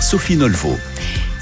Sophie Nolvo.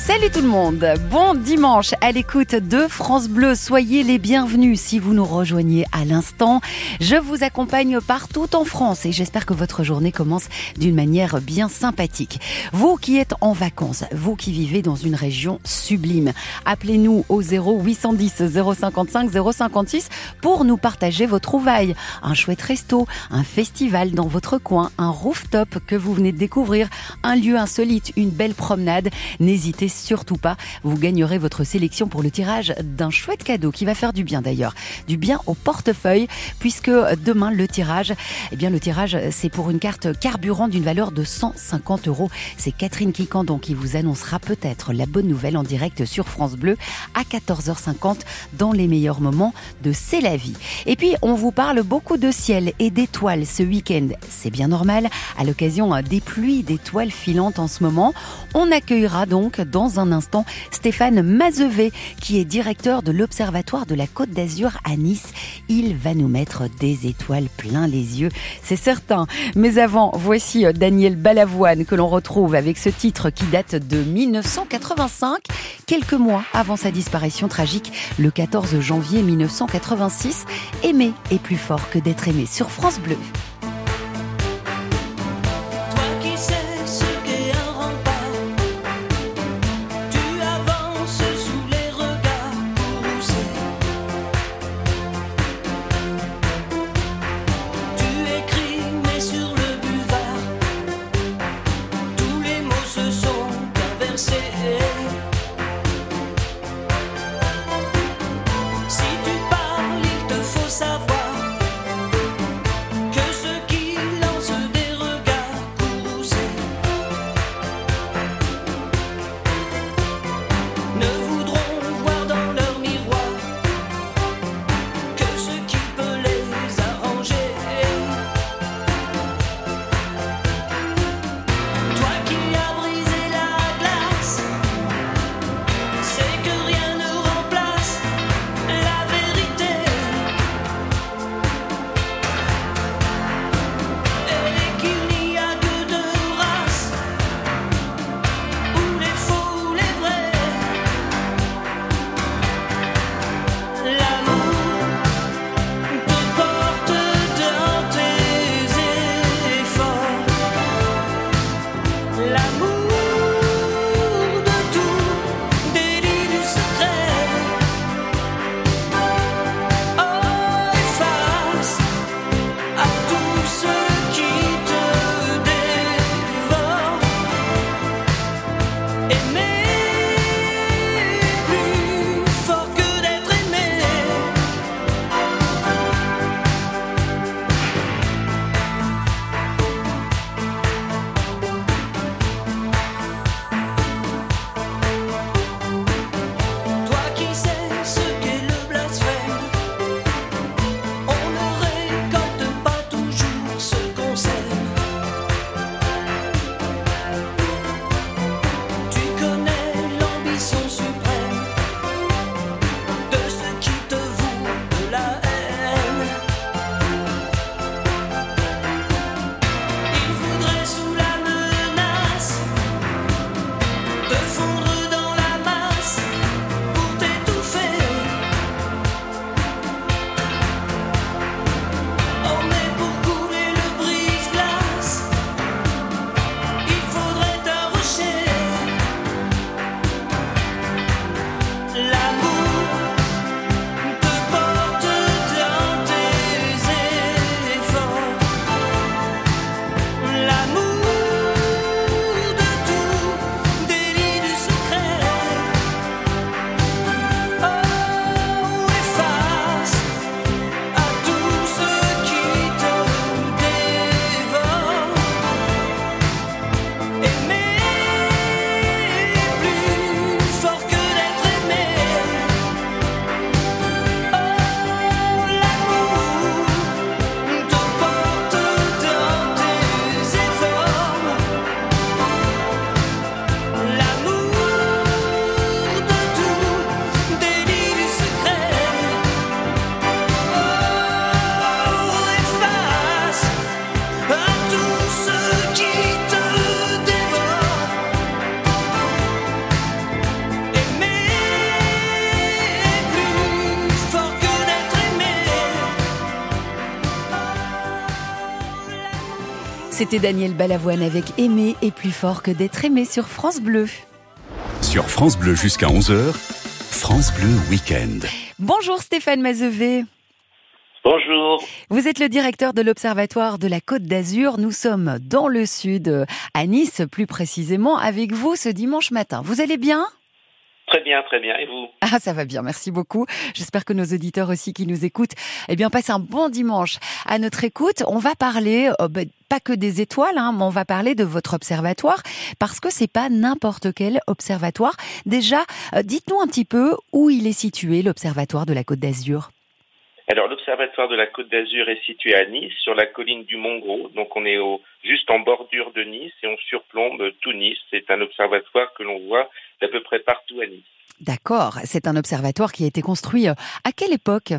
Salut tout le monde, bon dimanche à l'écoute de France Bleu. Soyez les bienvenus si vous nous rejoignez à l'instant. Je vous accompagne partout en France et j'espère que votre journée commence d'une manière bien sympathique. Vous qui êtes en vacances, vous qui vivez dans une région sublime, appelez-nous au 0810 055 056 pour nous partager vos trouvailles. Un chouette resto, un festival dans votre coin, un rooftop que vous venez de découvrir, un lieu insolite, une belle promenade. N'hésitez surtout pas. Vous gagnerez votre sélection pour le tirage d'un chouette cadeau qui va faire du bien d'ailleurs. Du bien au portefeuille puisque demain le tirage, eh bien le tirage c'est pour une carte carburant d'une valeur de 150 euros. C'est Catherine Quicandon qui vous annoncera peut-être la bonne nouvelle en direct sur France Bleu à 14h50 dans les meilleurs moments de C'est la vie. Et puis on vous parle beaucoup de ciel et d'étoiles ce week-end. C'est bien normal à l'occasion des pluies d'étoiles filantes en ce moment. On accueillera donc dans un instant Stéphane Mazevé, qui est directeur de l'Observatoire de la Côte d'Azur à Nice. Il va nous mettre des étoiles plein les yeux, c'est certain. Mais avant, voici Daniel Balavoine que l'on retrouve avec ce titre qui date de 1985, quelques mois avant sa disparition tragique le 14 janvier 1986. Aimer est plus fort que d'être aimé sur France Bleu. imagine C'était Daniel Balavoine avec Aimer et plus fort que d'être aimé sur France Bleu. Sur France Bleu jusqu'à 11h, France Bleu Week-end. Bonjour Stéphane Mazevé. Bonjour. Vous êtes le directeur de l'Observatoire de la Côte d'Azur. Nous sommes dans le sud, à Nice plus précisément, avec vous ce dimanche matin. Vous allez bien? Très bien, très bien. Et vous? Ah, ça va bien, merci beaucoup. J'espère que nos auditeurs aussi qui nous écoutent, eh bien, passent un bon dimanche à notre écoute. On va parler, euh, bah, pas que des étoiles, hein, mais on va parler de votre observatoire, parce que c'est pas n'importe quel observatoire. Déjà, euh, dites-nous un petit peu où il est situé, l'observatoire de la Côte d'Azur. Alors, l'Observatoire de la Côte d'Azur est situé à Nice, sur la colline du Mont-Gros. Donc, on est au, juste en bordure de Nice et on surplombe tout Nice. C'est un observatoire que l'on voit d'à peu près partout à Nice. D'accord, c'est un observatoire qui a été construit euh, à quelle époque?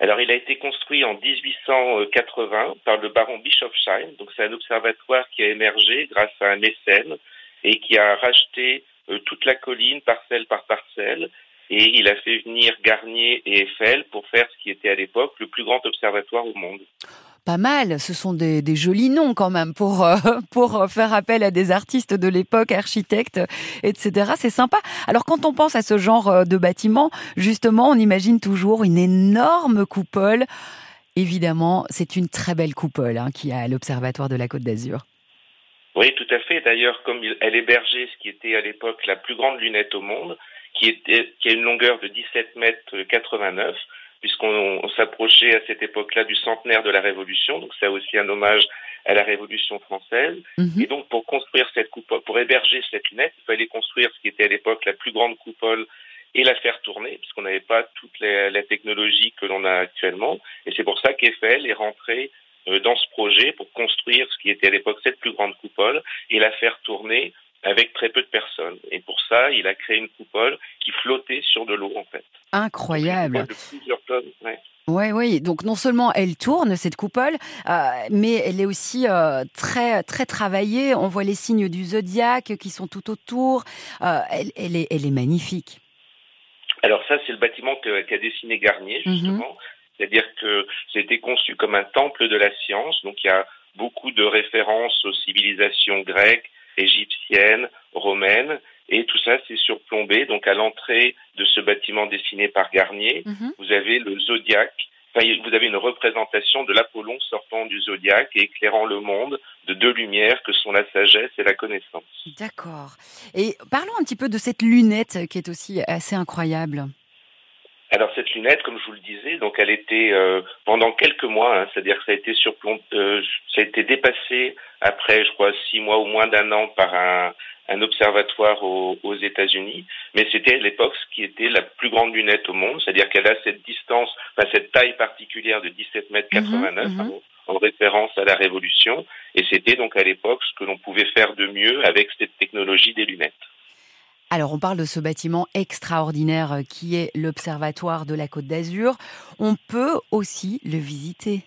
Alors, il a été construit en 1880 par le baron Bischofsheim. Donc, c'est un observatoire qui a émergé grâce à un mécène et qui a racheté euh, toute la colline, parcelle par parcelle, et il a fait venir Garnier et Eiffel pour faire ce qui était à l'époque le plus grand observatoire au monde. Pas mal, ce sont des, des jolis noms quand même pour, euh, pour faire appel à des artistes de l'époque, architectes, etc. C'est sympa. Alors quand on pense à ce genre euh, de bâtiment, justement, on imagine toujours une énorme coupole. Évidemment, c'est une très belle coupole hein, qui a à l'Observatoire de la Côte d'Azur. Oui, tout à fait. D'ailleurs, comme elle hébergeait ce qui était à l'époque la plus grande lunette au monde, qui, qui a une longueur de 17 mètres 89, puisqu'on s'approchait à cette époque-là du centenaire de la Révolution, donc c'est aussi un hommage à la Révolution française. Mhm. Et donc pour construire cette coupole, pour héberger cette lunette, il fallait construire ce qui était à l'époque la plus grande coupole et la faire tourner, puisqu'on n'avait pas toute la, la technologie que l'on a actuellement. Et c'est pour ça qu'Eiffel est rentré euh, dans ce projet pour construire ce qui était à l'époque cette plus grande coupole et la faire tourner avec très peu de personnes. Et pour ça, il a créé une coupole qui flottait sur de l'eau, en fait. Incroyable. Oui, oui. Donc non seulement elle tourne cette coupole, euh, mais elle est aussi euh, très très travaillée. On voit les signes du zodiaque qui sont tout autour. Euh, elle, elle, est elle est magnifique. Alors ça, c'est le bâtiment qu'a dessiné Garnier, justement. C'est-à-dire que c'était conçu comme un temple de la science. Donc il y a beaucoup de références aux civilisations grecques, égyptiennes, romaines. Et tout ça, c'est surplombé. Donc à l'entrée de ce bâtiment dessiné par Garnier, Mhm. vous avez le zodiaque. Enfin, vous avez une représentation de l'Apollon sortant du zodiaque et éclairant le monde de deux lumières que sont la sagesse et la connaissance. D'accord. Et parlons un petit peu de cette lunette qui est aussi assez incroyable. Alors cette lunette, comme je vous le disais, donc elle était euh, pendant quelques mois, hein, c'est-à-dire que ça a été surplomb, euh, ça a été dépassé après, je crois, six mois ou moins d'un an par un, un observatoire aux, aux États-Unis, mais c'était à l'époque ce qui était la plus grande lunette au monde, c'est-à-dire qu'elle a cette distance, enfin cette taille particulière de 17 mètres 89 Mhm, mhm. en référence à la Révolution, et c'était donc à l'époque ce que l'on pouvait faire de mieux avec cette technologie des lunettes. Alors on parle de ce bâtiment extraordinaire euh, qui est l'Observatoire de la Côte d'Azur. On peut aussi le visiter.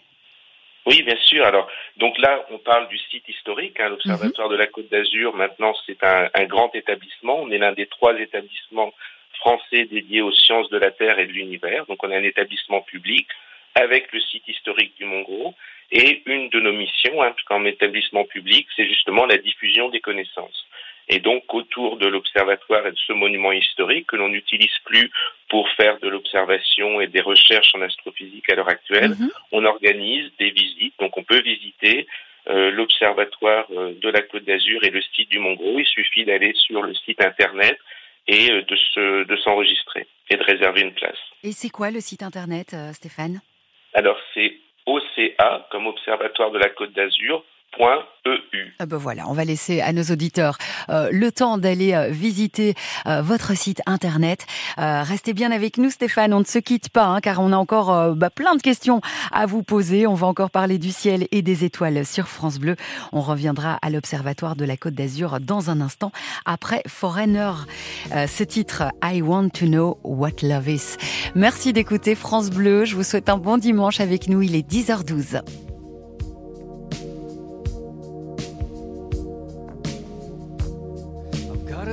Oui, bien sûr. Alors, donc là, on parle du site historique, hein, l'Observatoire de la Côte d'Azur. Maintenant, c'est un, un grand établissement. On est l'un des trois établissements français dédiés aux sciences de la Terre et de l'univers. Donc, on est un établissement public avec le site historique du Mont-Gros. Et une de nos missions, hein, comme établissement public, c'est justement la diffusion des connaissances. Et donc, autour de l'observatoire et de ce monument historique que l'on n'utilise plus pour faire de l'observation et des recherches en astrophysique à l'heure actuelle, Mhm. on organise des visites. Donc, on peut visiter euh, l'observatoire euh, de la Côte d'Azur et le site du Mont-Gros. Il suffit d'aller sur le site internet et euh, de se, de s'enregistrer et de réserver une place. Et c'est quoi le site internet, Stéphane? Alors, c'est OCA comme Observatoire de la Côte d'Azur. EU. Ah ben voilà, on va laisser à nos auditeurs euh, le temps d'aller euh, visiter euh, votre site internet. Euh, restez bien avec nous Stéphane, on ne se quitte pas hein, car on a encore euh, bah, plein de questions à vous poser. On va encore parler du ciel et des étoiles sur France Bleu. On reviendra à l'Observatoire de la Côte d'Azur dans un instant après Foreigner. Euh, ce titre I Want to Know What Love Is. Merci d'écouter France Bleu. Je vous souhaite un bon dimanche avec nous. Il est 10h12.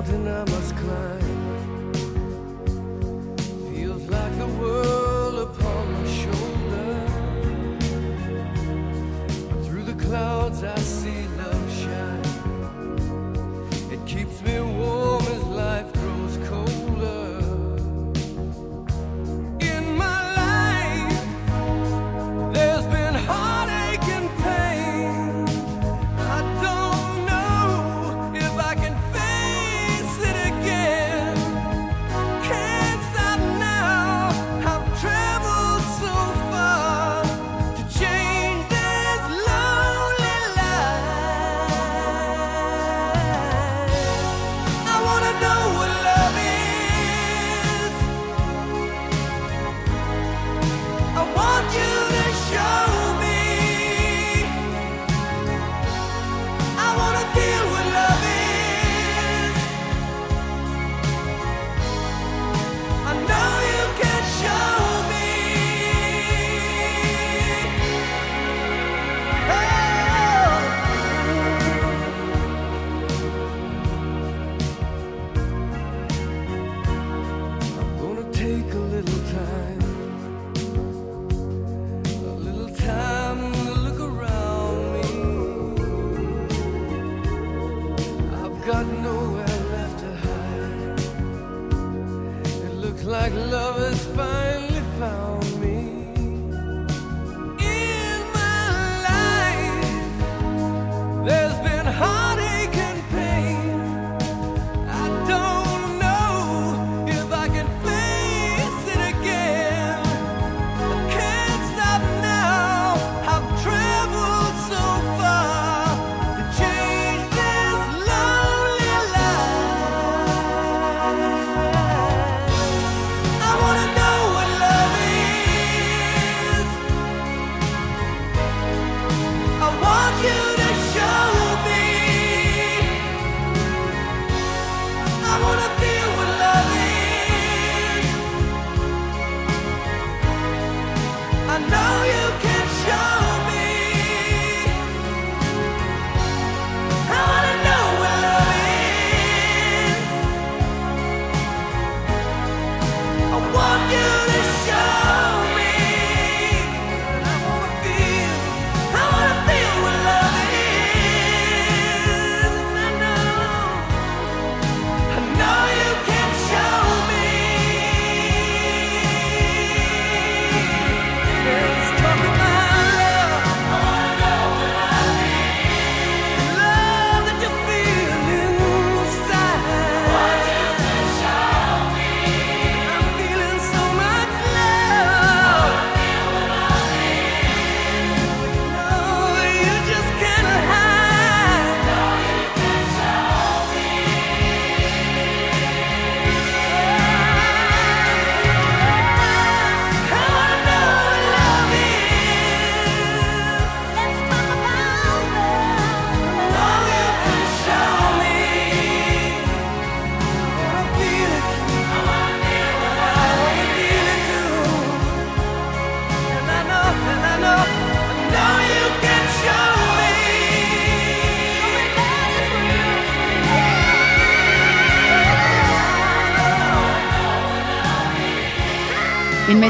mountain I must climb.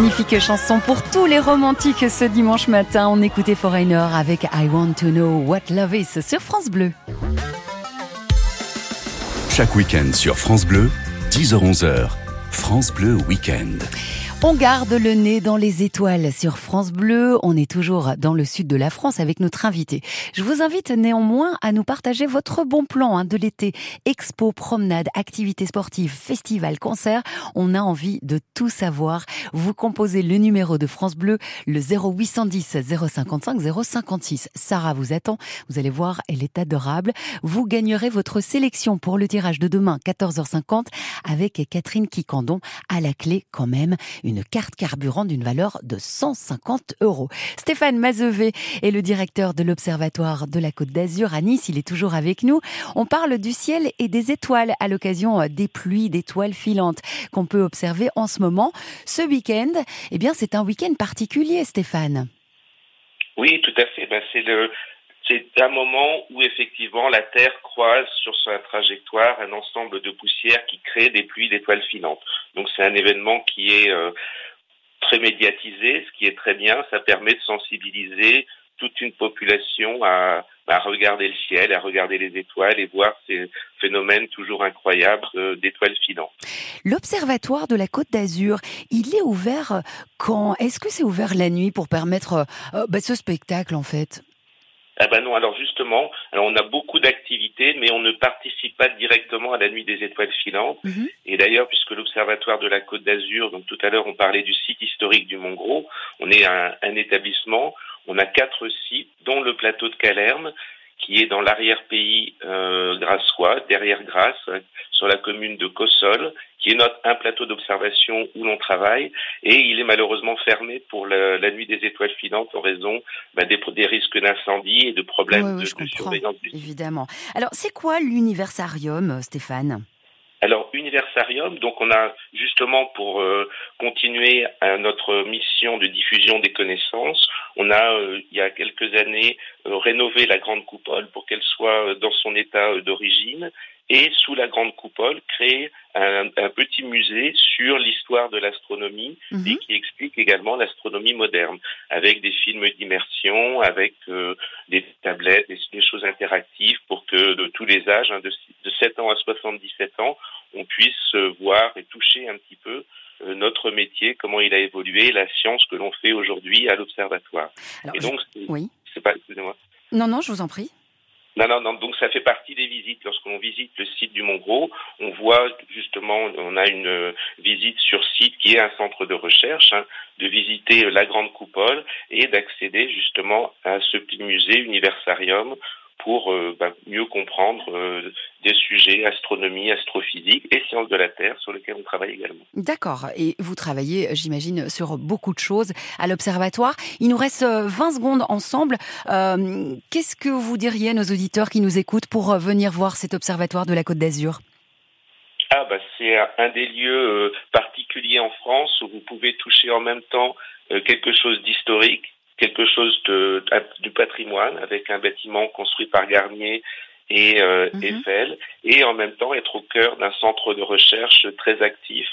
magnifique chanson pour tous les romantiques ce dimanche matin. On écoutait Foreigner avec I Want to Know What Love Is sur France Bleu. Chaque week-end sur France Bleu, 10h-11h, France Bleu Week-end. On garde le nez dans les étoiles sur France Bleu. On est toujours dans le sud de la France avec notre invité. Je vous invite néanmoins à nous partager votre bon plan hein, de l'été. Expo, promenade, activités sportives, festival, concert. On a envie de tout savoir. Vous composez le numéro de France Bleu, le 0810 055 056. Sarah vous attend. Vous allez voir, elle est adorable. Vous gagnerez votre sélection pour le tirage de demain, 14h50, avec Catherine Quicandon à la clé quand même une carte carburant d'une valeur de 150 euros. Stéphane Mazevé est le directeur de l'Observatoire de la Côte d'Azur à Nice. Il est toujours avec nous. On parle du ciel et des étoiles à l'occasion des pluies d'étoiles filantes qu'on peut observer en ce moment. Ce week-end, eh bien, c'est un week-end particulier, Stéphane. Oui, tout à fait. Ben, c'est le, c'est un moment où effectivement la Terre croise sur sa trajectoire un ensemble de poussières qui crée des pluies d'étoiles filantes. Donc c'est un événement qui est euh, très médiatisé, ce qui est très bien. Ça permet de sensibiliser toute une population à, regarder le ciel, à regarder les étoiles et voir ces phénomènes toujours incroyables euh, d'étoiles filantes. L'Observatoire de la Côte d'Azur, il est ouvert quand? Est-ce que c'est ouvert la nuit pour permettre euh, bah, ce spectacle en fait? Ah ben non, alors justement, alors on a beaucoup d'activités, mais on ne participe pas directement à la nuit des étoiles filantes. Mhm. Et d'ailleurs, puisque l'Observatoire de la Côte d'Azur, donc tout à l'heure on parlait du site historique du Mont Gros, on est un, un établissement, on a quatre sites, dont le plateau de Calerme, qui est dans l'arrière-pays euh, grassois, derrière Grasse, sur la commune de Cossol, qui est notre un plateau d'observation où l'on travaille, et il est malheureusement fermé pour la, la nuit des étoiles filantes en raison bah, des, des risques d'incendie et de problèmes de, de surveillance. Évidemment. Alors, c'est quoi l'universarium, euh, Stéphane? Alors, Universarium, donc on a justement pour euh, continuer à notre mission de diffusion des connaissances, on a euh, il y a quelques années euh, rénové la grande coupole pour qu'elle soit euh, dans son état d'origine et sous la grande coupole créer un, un petit musée sur l'histoire de l'astronomie Mhm. et qui explique également l'astronomie moderne avec des films d'immersion, avec euh, des tablettes, des, des choses interactives pour que de tous les âges, hein, de, de 7 ans à 77 ans, on puisse euh, voir et toucher un petit peu euh, notre métier, comment il a évolué, la science que l'on fait aujourd'hui à l'observatoire. Alors, Et donc, Oui. c'est pas, excusez-moi. Non, non, je vous en prie. Non, non, non, donc ça fait partie des visites. Lorsqu'on visite le site du Mont Gros, on voit justement, on a une visite sur site qui est un centre de recherche, hein, de visiter la grande coupole et d'accéder justement à ce petit musée Universarium pour euh, bah, mieux comprendre euh, des sujets astronomie, astrophysique et sciences de la Terre sur lesquels on travaille également. D'accord. Et vous travaillez, j'imagine, sur beaucoup de choses à l'Observatoire. Il nous reste euh, 20 secondes ensemble. Euh, Qu'est-ce que vous diriez à nos auditeurs qui nous écoutent pour euh, venir voir cet Observatoire de la Côte d'Azur? Ah bah c'est un- des lieux euh, particuliers en France où vous pouvez toucher en même temps euh, quelque chose d'historique, quelque chose de, du patrimoine avec un bâtiment construit par Garnier et euh, Mhm. Eiffel et en même temps être au cœur d'un centre de recherche très actif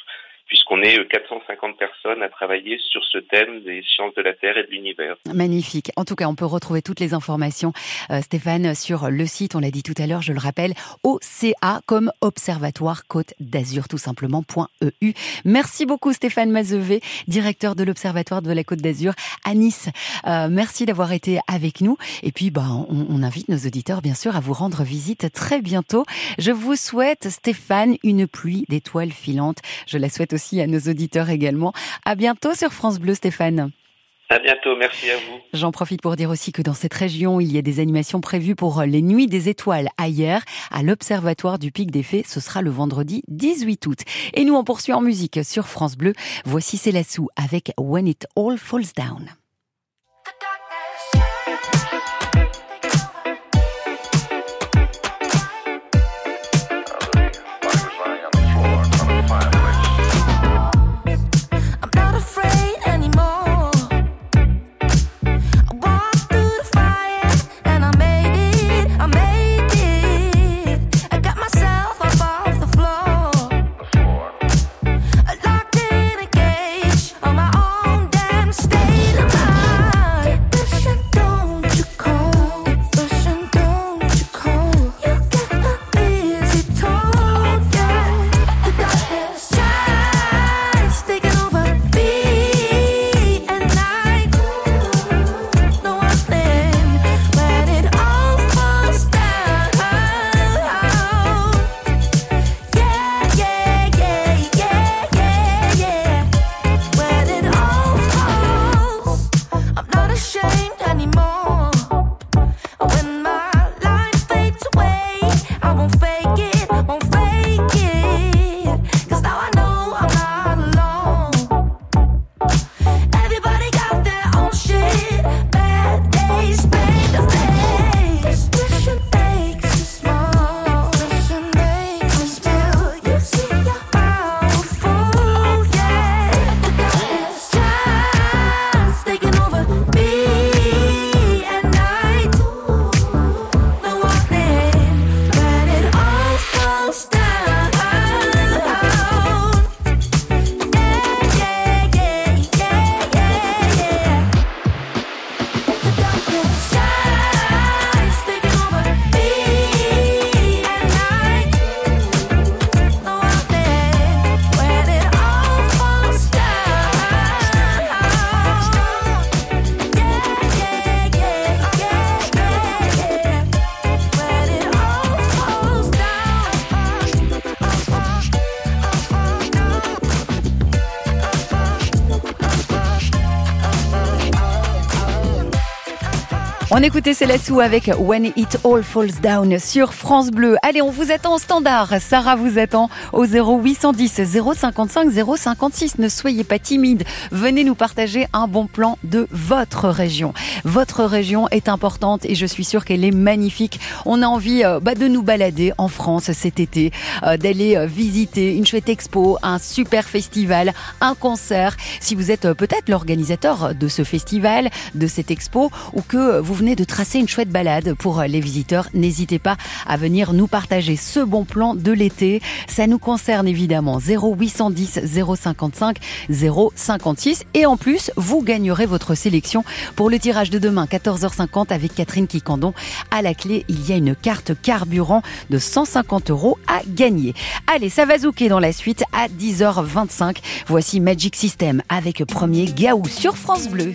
puisqu'on est euh, 450 personnes à travailler sur ce thème des sciences de la Terre et de l'univers. Magnifique. En tout cas, on peut retrouver toutes les informations, euh, Stéphane, sur le site, on l'a dit tout à l'heure, je le rappelle, OCA comme Observatoire Côte d'Azur, tout simplement, point .eu. Merci beaucoup Stéphane Mazevé, directeur de l'Observatoire de la Côte d'Azur à Nice. Euh, merci d'avoir été avec nous. Et puis, bah, on, on invite nos auditeurs, bien sûr, à vous rendre visite très bientôt. Je vous souhaite, Stéphane, une pluie d'étoiles filantes. Je la souhaite aussi à nos auditeurs également. À bientôt sur France Bleu, Stéphane. À bientôt, merci à vous. J'en profite pour dire aussi que dans cette région, il y a des animations prévues pour les Nuits des Étoiles ailleurs, à l'Observatoire du Pic des Fées. Ce sera le vendredi 18 août. Et nous, on poursuit en musique sur France Bleu. Voici Célassou avec When It All Falls Down. On écoutait Célessou avec When It All Falls Down sur France Bleu. Allez, on vous attend au standard. Sarah vous attend au 0810 055 056. Ne soyez pas timide. Venez nous partager un bon plan de votre région. Votre région est importante et je suis sûre qu'elle est magnifique. On a envie euh, bah, de nous balader en France cet été, euh, d'aller euh, visiter une chouette expo, un super festival, un concert. Si vous êtes peut-être l'organisateur de ce festival, de cette expo, ou que vous venez de tracer une chouette balade pour les visiteurs, n'hésitez pas à venir nous partager ce bon plan de l'été. Ça nous concerne évidemment 0810 055 056 et en plus, vous gagnerez votre sélection pour le tirage de demain 14h50 avec Catherine Kikandon. À la clé, il y a une carte carburant de 150 euros à gagner. Allez, ça va zouker dans la suite à 10h25. Voici Magic System avec premier Gaou sur France Bleu.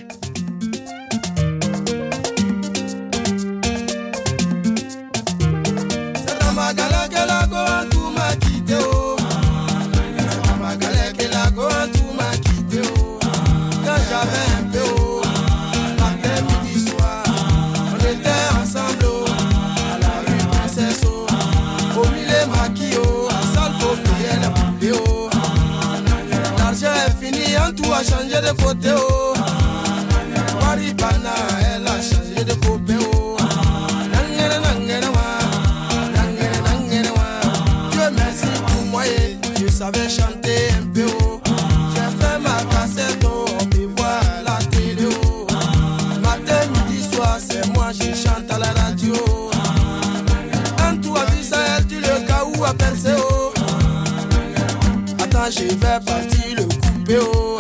A changé de côté oh. Waribana, elle a changé de copain oh. Nangere, nangere, wa. Dieu merci pour moi et je savais chanter un peu oh. J'ai fait ma cassette oh. On me voit la télé oh. Matin, midi, soir, c'est moi je chante à la radio. Quand tu as ça, elle dit le cas où a percé oh. Attends, je vais partir le couper oh.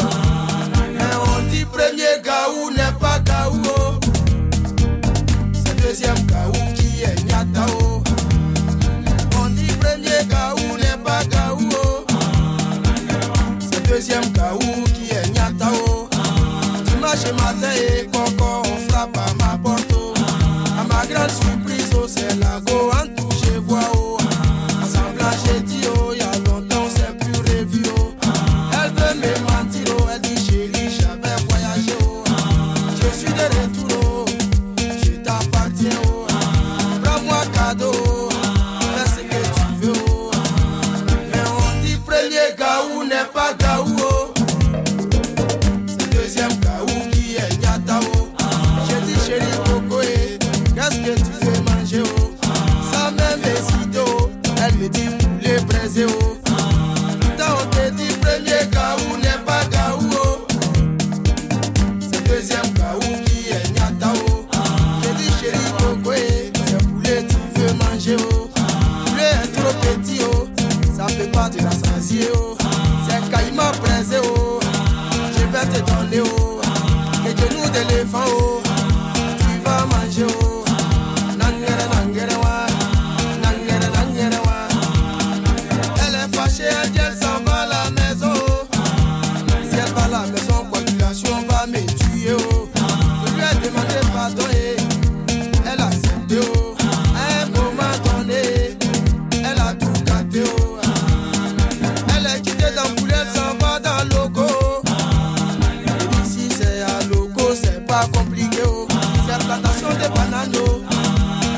Oh. C'est plantation de bananes.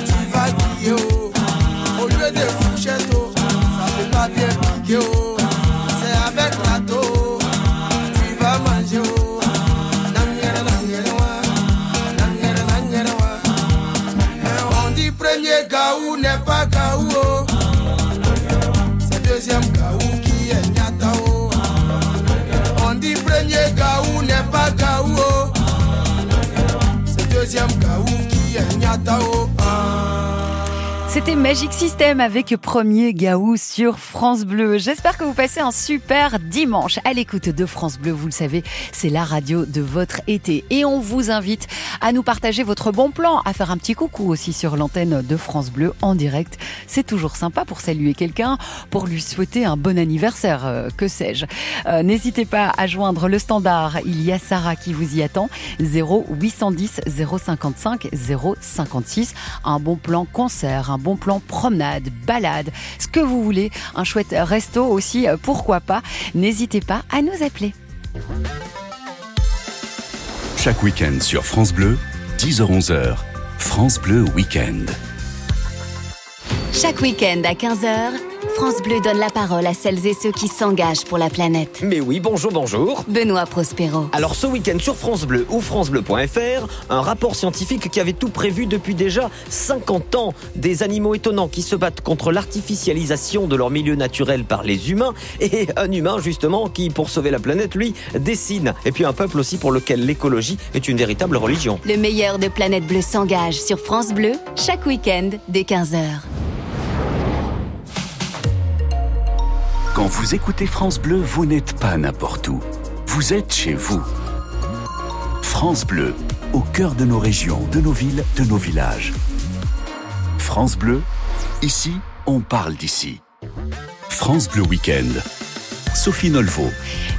Tu vas griller. Oh. Au lieu de fourchette, oh. ça peut pas bien piquer. Oh. C'est deuxième gaou qui est nyata. C'était Magic System avec premier Gaou sur France Bleu. J'espère que vous passez un super dimanche à l'écoute de France Bleu. Vous le savez, c'est la radio de votre été. Et on vous invite à nous partager votre bon plan, à faire un petit coucou aussi sur l'antenne de France Bleu en direct. C'est toujours sympa pour saluer quelqu'un, pour lui souhaiter un bon anniversaire, euh, que sais-je. Euh, N'hésitez pas à joindre le standard. Il y a Sarah qui vous y attend. 0810 055 056. Un bon plan concert, un bon plan promenade, balade, ce que vous voulez. Un chouette resto aussi, euh, pourquoi pas. N'hésitez pas à nous appeler. Chaque week-end sur France Bleu, 10h-11h, France Bleu Week-end. Chaque week-end à 15h, France Bleu donne la parole à celles et ceux qui s'engagent pour la planète. Mais oui, bonjour, bonjour. Benoît Prospero. Alors ce week-end sur France Bleu ou francebleu.fr, un rapport scientifique qui avait tout prévu depuis déjà 50 ans. Des animaux étonnants qui se battent contre l'artificialisation de leur milieu naturel par les humains et un humain justement qui, pour sauver la planète, lui, dessine. Et puis un peuple aussi pour lequel l'écologie est une véritable religion. Le meilleur de Planète Bleue s'engage sur France Bleu chaque week-end dès 15h. Quand vous écoutez France Bleu, vous n'êtes pas n'importe où. Vous êtes chez vous. France Bleu, au cœur de nos régions, de nos villes, de nos villages. France Bleu, ici, on parle d'ici. France Bleu Week-end. Sophie Nolvo.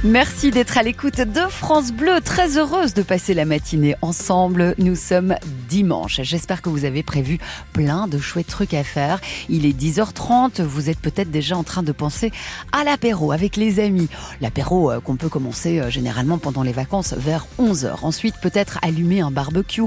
Merci d'être à l'écoute de France Bleu. Très heureuse de passer la matinée ensemble. Nous sommes dimanche. J'espère que vous avez prévu plein de chouettes trucs à faire. Il est 10h30. Vous êtes peut-être déjà en train de penser à l'apéro avec les amis. L'apéro euh, qu'on peut commencer euh, généralement pendant les vacances vers 11h. Ensuite, peut-être allumer un barbecue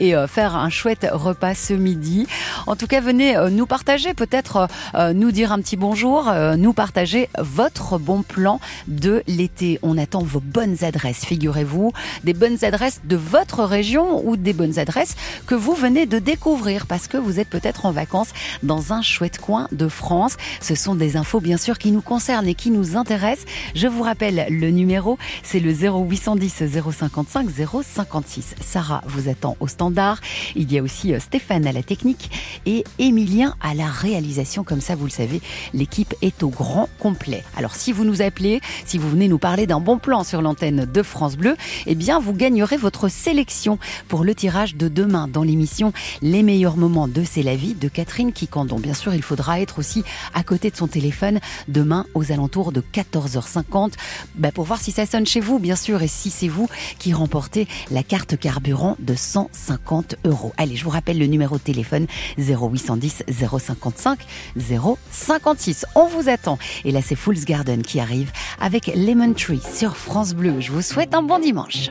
et euh, faire un chouette repas ce midi. En tout cas, venez nous partager, peut-être nous dire un petit bonjour, nous partager votre bon plan de l'été. On attend vos bonnes adresses, figurez-vous, des bonnes adresses de votre région ou des bonnes adresses que vous venez de découvrir parce que vous êtes peut-être en vacances dans un chouette coin de France. Ce sont des infos bien sûr qui nous concernent et qui nous intéressent. Je vous rappelle le numéro, c'est le 0810 055 056. Sarah vous attend au standard. Il y a aussi euh, Stéphane à la technique et Émilien à la réalisation. Comme ça, vous le savez, l'équipe est au grand complet. Alors si vous nous appelez, si vous venez nous parler d'un bon plan sur l'antenne de France Bleu, eh bien vous gagnerez votre sélection pour le tirage de demain dans l'émission Les meilleurs moments de C'est la vie de Catherine Kikandon. Bien sûr, il faudra être aussi à côté de son téléphone demain aux alentours de 14h50 bah, pour voir si ça sonne chez vous, bien sûr, et si c'est vous qui remportez la carte carburant de 150 euros. Allez, je vous rappelle le numéro de téléphone 0810 055 056. On vous attend. Et là, c'est Fool's Garden qui arrive avec Lemon Tree sur France Bleu. Je vous souhaite un bon dimanche.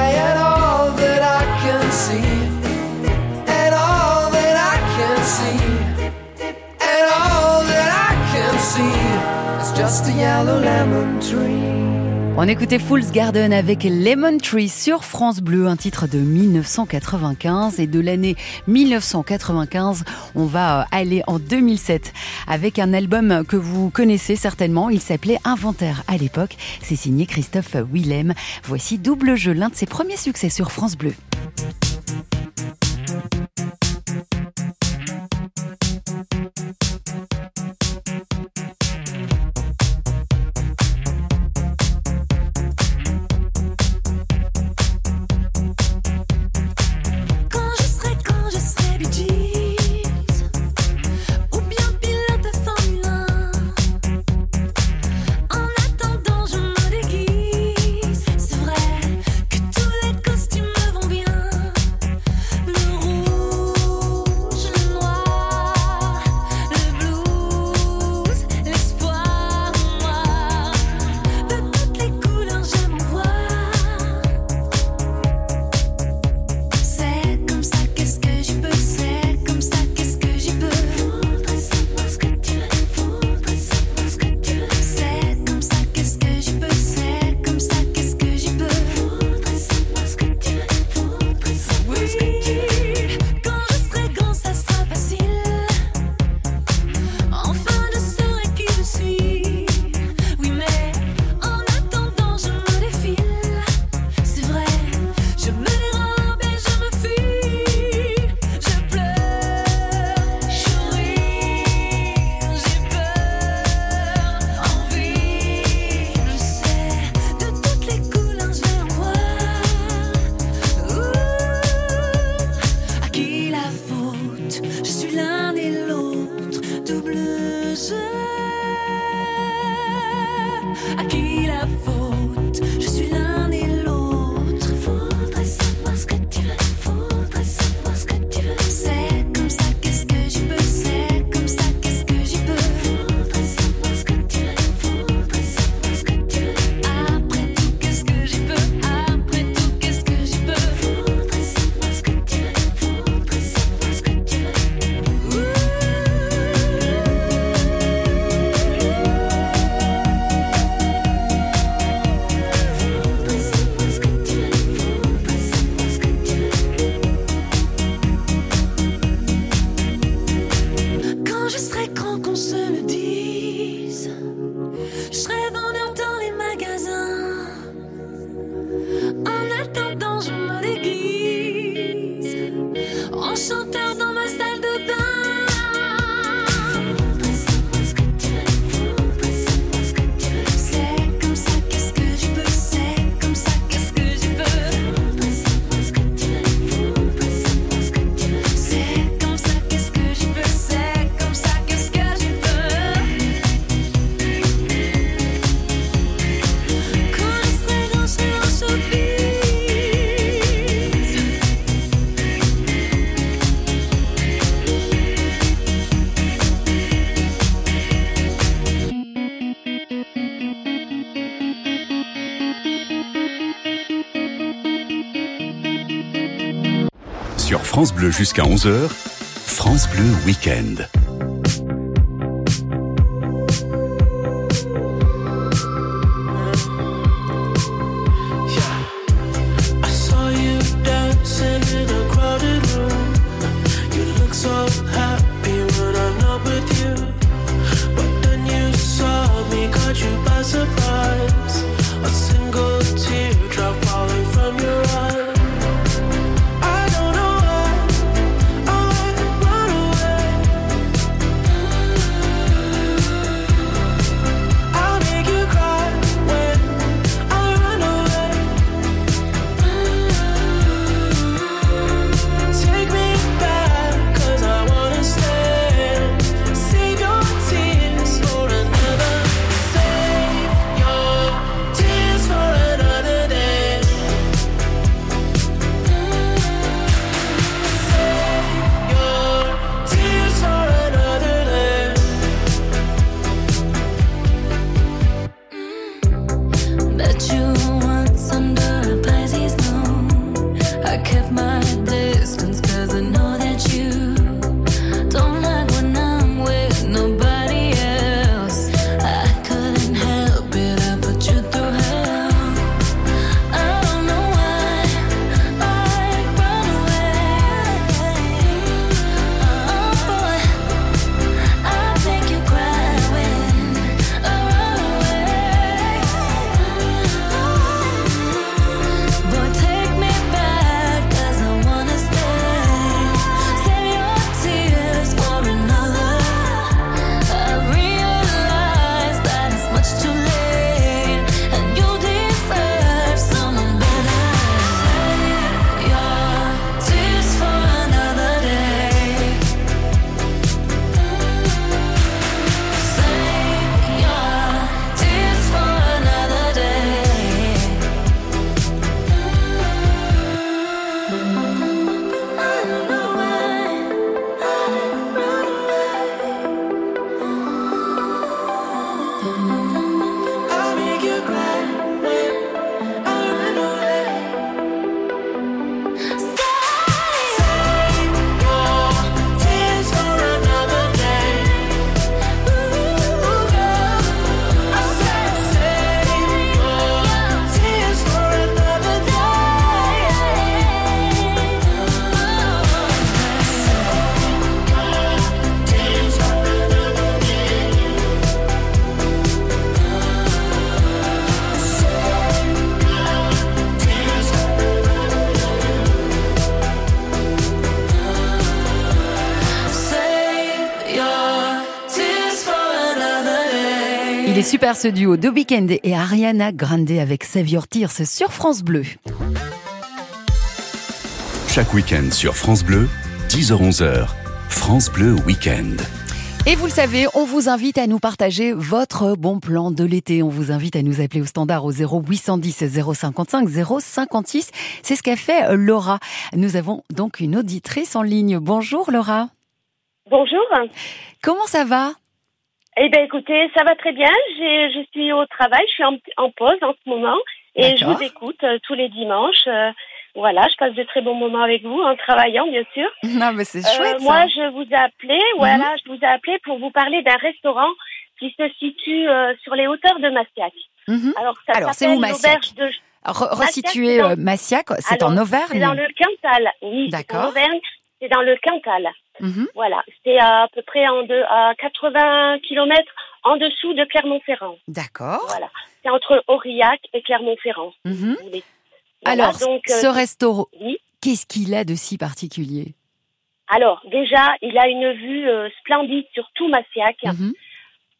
On écoutait Fool's Garden avec Lemon Tree sur France Bleu, un titre de 1995 et de l'année 1995, on va euh, aller en 2007 avec un album que vous connaissez certainement, il s'appelait Inventaire à l'époque, c'est signé Christophe Willem. Voici Double Jeu, l'un de ses premiers succès sur France Bleu. jusqu'à 11h, France Bleu Week-end. Super ce duo de Weeknd et Ariana Grande avec Save Your Tears sur France Bleu. Chaque week-end sur France Bleu, 10h-11h, France Bleu Week-end. Et vous le savez, on vous invite à nous partager votre bon plan de l'été. On vous invite à nous appeler au standard au 0810 055 056. C'est ce qu'a fait euh, Laura. Nous avons donc une auditrice en ligne. Bonjour Laura. Bonjour. Comment ça va? Eh bien, écoutez, ça va très bien. Je suis au travail, je suis en, en pause en ce moment et je vous écoute euh, tous les dimanches. Euh, voilà, je passe de très bons moments avec vous en travaillant, bien sûr. Non, mais c'est Euh, chouette. moi, ça. je vous ai appelé, voilà, je vous ai appelé pour vous parler d'un restaurant qui se situe euh, sur les hauteurs de Massiac. Mhm. Alors, ça c'est s'appelle où, Massiac l'auberge de Re- c'est euh, Massiac, c'est en C'est Auvergne. dans le Cantal, oui. c'est D'accord. C'est dans le Cantal. Mhm. Voilà, c'est à, peu près en deux, à 80 kilomètres en dessous de Clermont-Ferrand. D'accord. Voilà, c'est entre Aurillac et Clermont-Ferrand. Mhm. si. Voilà, Alors, donc, euh, ce restaurant, oui. qu'est-ce qu'il a de si particulier? Alors, déjà, il a une vue euh, splendide sur tout Massiac. Mhm.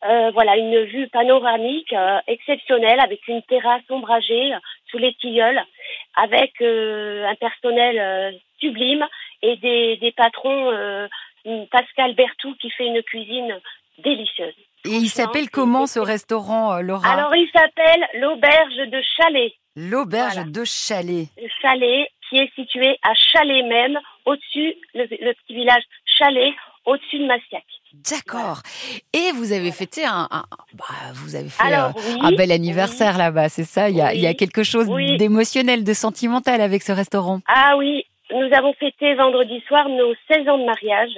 Euh, voilà, une vue panoramique euh, exceptionnelle avec une terrasse ombragée euh, sous les tilleuls, avec un personnel sublime et des, des patrons, euh, Pascal Bertou qui fait une cuisine délicieuse. Et il s'appelle comment ce restaurant, euh, Laura Alors, il s'appelle l'auberge de Chalet. L'auberge voilà. de Chalet. Chalet, qui est situé à Chalet même, au-dessus, le, le petit village Chalet, au-dessus de Massiac. D'accord. Et vous avez fêté un, un- bah, vous avez fait Alors, euh, oui, un bel anniversaire là-bas, c'est ça? Il y, a, Oui. il y a quelque chose d'émotionnel, de sentimental avec ce restaurant? Ah oui, nous avons fêté vendredi soir nos 16 ans de mariage.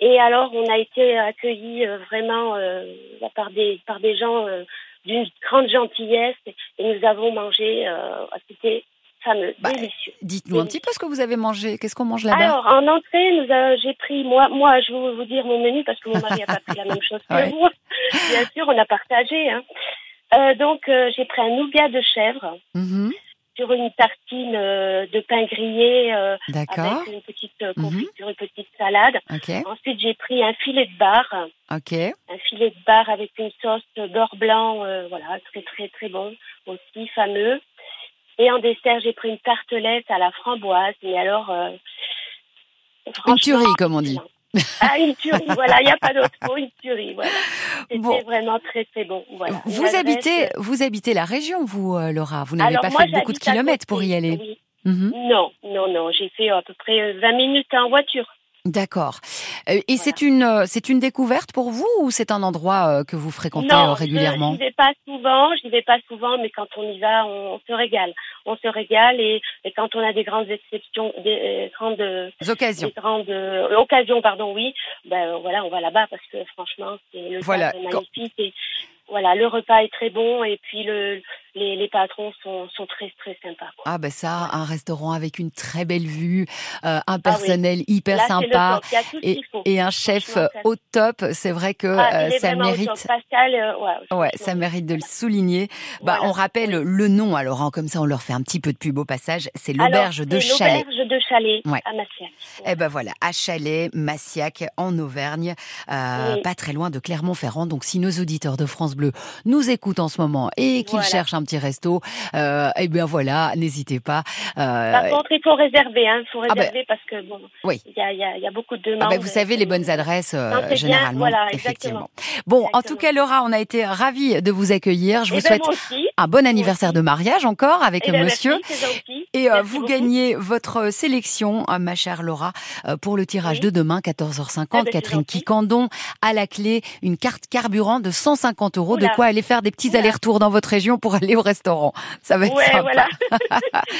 Et alors, on a été accueillis euh, vraiment euh, par des par des gens euh, d'une grande gentillesse et nous avons mangé. euh, C'était fameux, Bah, délicieux. Dites-nous un petit peu ce que vous avez mangé. Qu'est-ce qu'on mange là-bas? Alors, en entrée, j'ai pris, moi, moi, je vais vous dire mon menu parce que mon mari n'a pas pris la même chose que Ouais. vous. Bien sûr, on a partagé. Hein. Donc, j'ai pris un nougat de chèvre Mhm. Sur une tartine euh, de pain grillé euh, avec une petite euh, Mhm. confiture, une petite salade. Ensuite, j'ai pris un filet de bar, un filet de bar avec une sauce beurre blanc, voilà, très très très bon aussi, fameux. Et en dessert, j'ai pris une tartelette à la framboise, mais alors euh, Une tuerie, comme on dit. Ah, une tuerie, voilà, il n'y a pas d'autre mot, une tuerie, voilà. C'était Bon. vraiment très très bon. Voilà. Vous habitez, euh, vous habitez la région, vous, euh, Laura. Vous n'avez pas moi, fait beaucoup de kilomètres pour y aller. oui. Mhm. Non, non, non, j'ai fait à peu près euh, 20 minutes en voiture. D'accord. Euh, Et c'est une, euh, c'est une découverte pour vous ou c'est un endroit euh, que vous fréquentez non, régulièrement je n'y vais pas souvent, je n'y vais pas souvent, mais quand on y va, on, on se régale. On se régale et, et quand on a des grandes exceptions, des grandes, des Occasions. grandes euh, occasions, pardon, oui, ben voilà, on va là-bas parce que franchement, c'est le Voilà, est magnifique et voilà, le repas est très bon et puis le, les, les patrons sont, sont très très sympas. quoi. Ah ben ça, un restaurant avec une très belle vue, euh, un personnel hyper Là, sympa et, et un chef au top. C'est vrai que Ah, euh, ça mérite. Pascal, euh, ouais, Ouais, ça mérite de le souligner. Bah, on rappelle le nom, alors hein, comme ça on leur fait un petit peu de pub au passage. C'est l'auberge de Chalet. L'auberge de Chalet Ouais. à Massiac. Eh ben voilà, à Chalet, Massiac, en Auvergne, euh, Oui. pas très loin de Clermont-Ferrand. Donc si nos auditeurs de France Bleu nous écoutent en ce moment et qu'ils Voilà. cherchent un petit resto, euh, eh bien voilà, n'hésitez pas. Euh, Par contre, il faut réserver, hein. Il faut Ah ben, réserver parce que bon, oui. il y y, y a beaucoup de demandes. Ah ben, vous savez les bonnes adresses euh, c'est bien, généralement, voilà, effectivement. exactement. Bon, en Exactement. tout cas Laura, on a été ravis de vous accueillir. Je Eh vous ben, souhaite un bon anniversaire de mariage encore avec Eh ben, Monsieur. merci. Et Merci vous beaucoup. gagnez votre sélection, euh, ma chère Laura, euh, pour le tirage Oui. de demain, 14h50. Ah ben, Catherine. Kikandon, à la clé, une carte carburant de 150 euros. De Oula. quoi aller faire des petits Oula. allers-retours dans votre région pour aller au restaurant. Ça va être Ouais, sympa. voilà.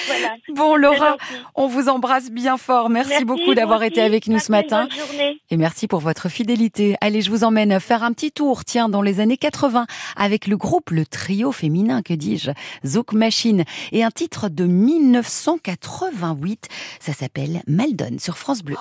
voilà. Bon, Laura, on vous embrasse bien fort. Merci, Merci, beaucoup d'avoir été avec nous ce matin. bonne journée. Et merci pour votre fidélité. Allez, je vous emmène faire un petit tour, tiens, dans les années 80, avec le groupe, le trio féminin, que dis-je, Zouk Machine, et un titre de 1988. Ça s'appelle Maldon sur France Bleu.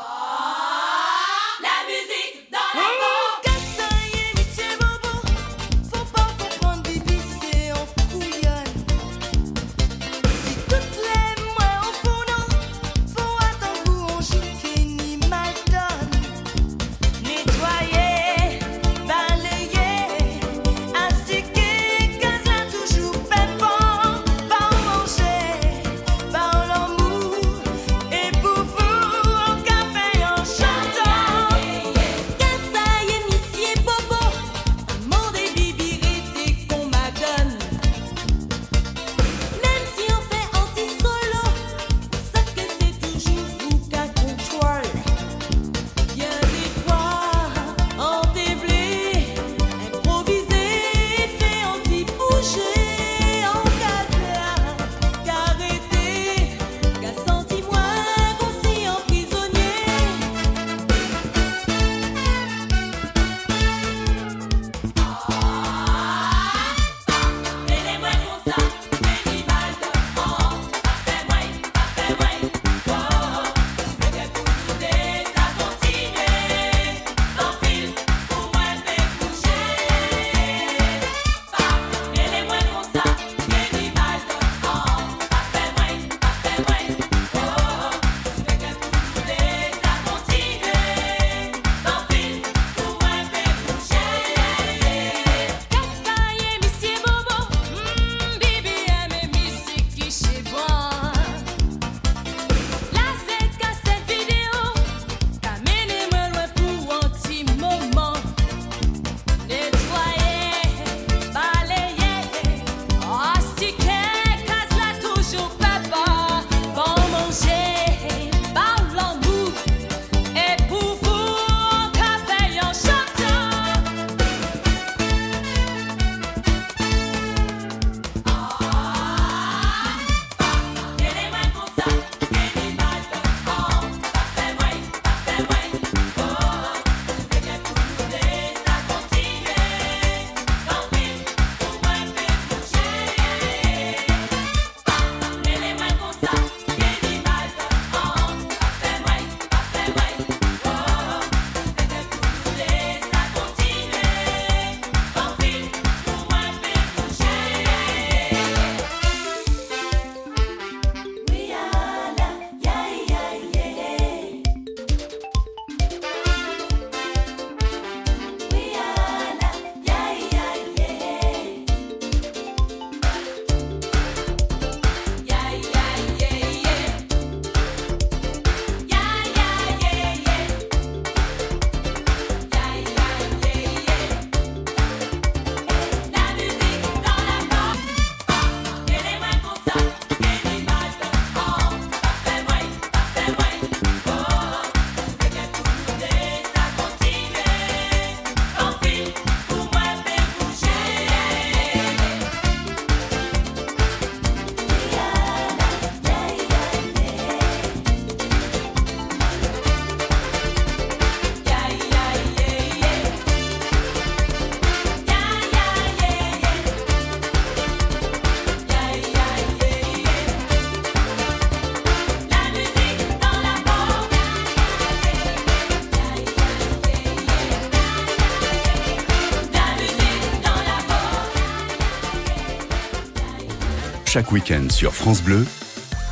Week-end sur France Bleu,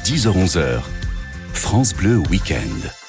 10h-11h, France Bleu Week-end.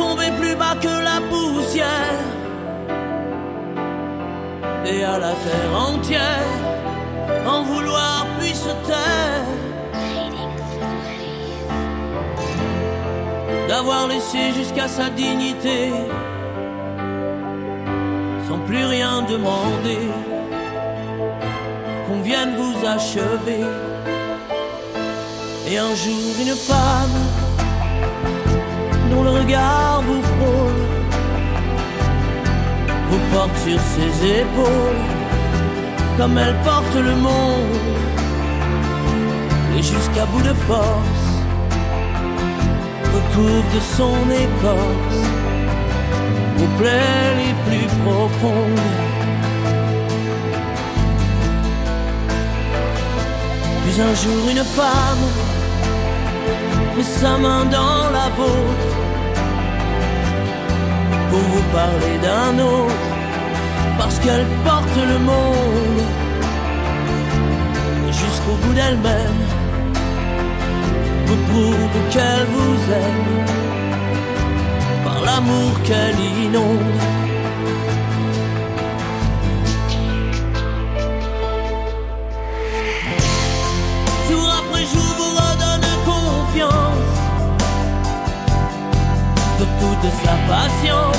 Tombé plus bas que la poussière et à la terre entière en vouloir puis se taire. D'avoir laissé jusqu'à sa dignité sans plus rien demander. Qu'on vienne vous achever. Et un jour une femme dont le regard vous frôle, vous porte sur ses épaules, comme elle porte le monde, et jusqu'à bout de force, recouvre de son écorce vos plaies les plus profondes. Puis un jour une femme met sa main dans la vôtre. Pour vous parler d'un autre, parce qu'elle porte le monde. Jusqu'au bout d'elle-même, vous prouve qu'elle vous aime. Par l'amour qu'elle inonde. Toute sa patience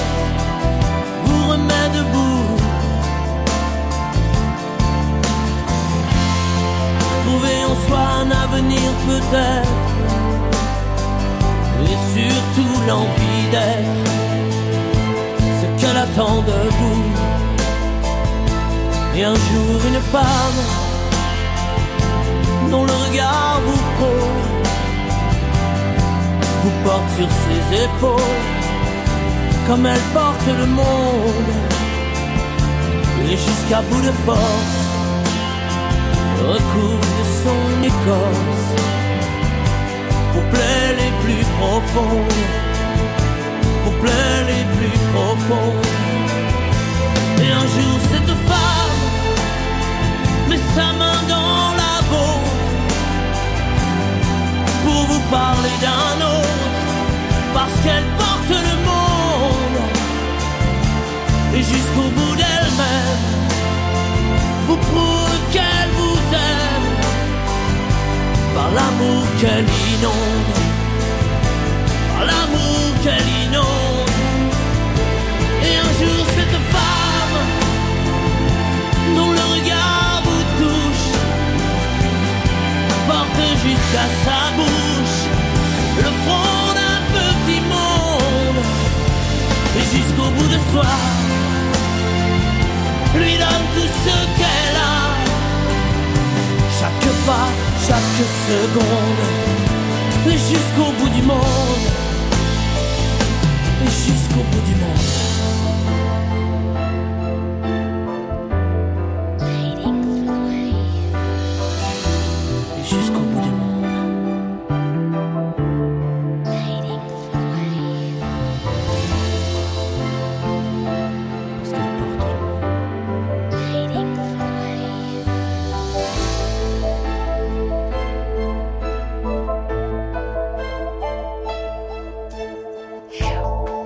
vous remet debout. Trouver en soi un avenir peut-être, et surtout l'envie d'être ce qu'elle attend de vous. Et un jour une femme dont le regard vous vous porte sur ses épaules comme elle porte le monde. Et jusqu'à bout de force recouvre son écorce vos plaies les plus profondes vos plaies les plus profondes et un jour cette femme met sa main dans la vôtre pour vous parler d'un autre, parce qu'elle porte le monde, et jusqu'au bout d'elle-même, vous prouve qu'elle vous aime, par l'amour qu'elle inonde, par l'amour qu'elle inonde, et un jour cette femme, dont le regard vous touche, porte jusqu'à sa bouche jusqu'au bout de soi. Lui donne tout ce qu'elle a. Chaque pas, chaque seconde. Jusqu'au bout du monde. Jusqu'au bout du monde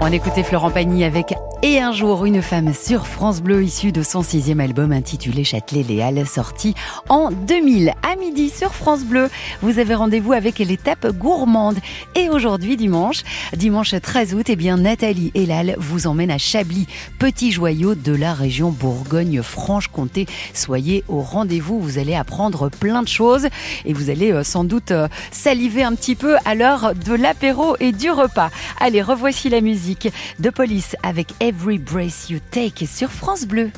On écoutait Florent Pagny avec Et un jour, une femme sur France Bleu, issue de son sixième album intitulé Châtelet-Léal, sorti en 2000. À midi sur France Bleu, vous avez rendez-vous avec l'étape gourmande. Et aujourd'hui, dimanche, dimanche 13 août, eh bien, Nathalie Elal vous emmène à Chablis, petit joyau de la région Bourgogne-Franche-Comté. Soyez au rendez-vous, vous allez apprendre plein de choses et vous allez euh, sans doute euh, saliver un petit peu à l'heure de l'apéro et du repas. Allez, revoici la musique de police avec Every Brace You Take sur France Bleu.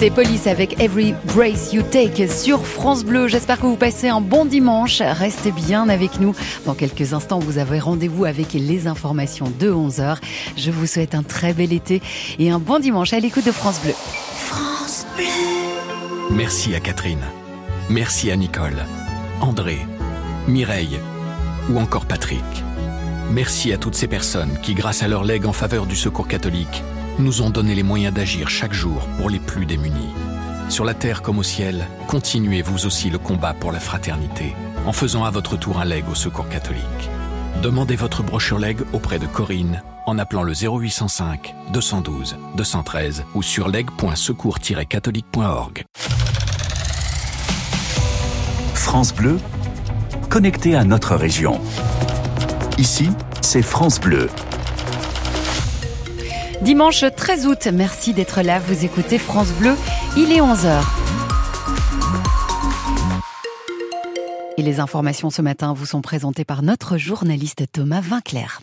C'était Police avec Every Brace You Take sur France Bleu. J'espère que vous passez un bon dimanche. Restez bien avec nous. Dans quelques instants, vous avez rendez-vous avec les informations de 11h. Je vous souhaite un très bel été et un bon dimanche à l'écoute de France Bleu. France Bleu. Merci à Catherine. Merci à Nicole, André, Mireille ou encore Patrick. Merci à toutes ces personnes qui, grâce à leur legs en faveur du secours catholique, nous ont donné les moyens d'agir chaque jour pour les plus démunis. Sur la terre comme au ciel, continuez vous aussi le combat pour la fraternité en faisant à votre tour un leg au secours catholique. Demandez votre brochure leg auprès de Corinne en appelant le 0805 212 213 ou sur leg.secours-catholique.org. France Bleu, connecté à notre région. Ici, c'est France Bleu. Dimanche 13 août, merci d'être là. Vous écoutez France Bleu, il est 11h. Et les informations ce matin vous sont présentées par notre journaliste Thomas Vinclair.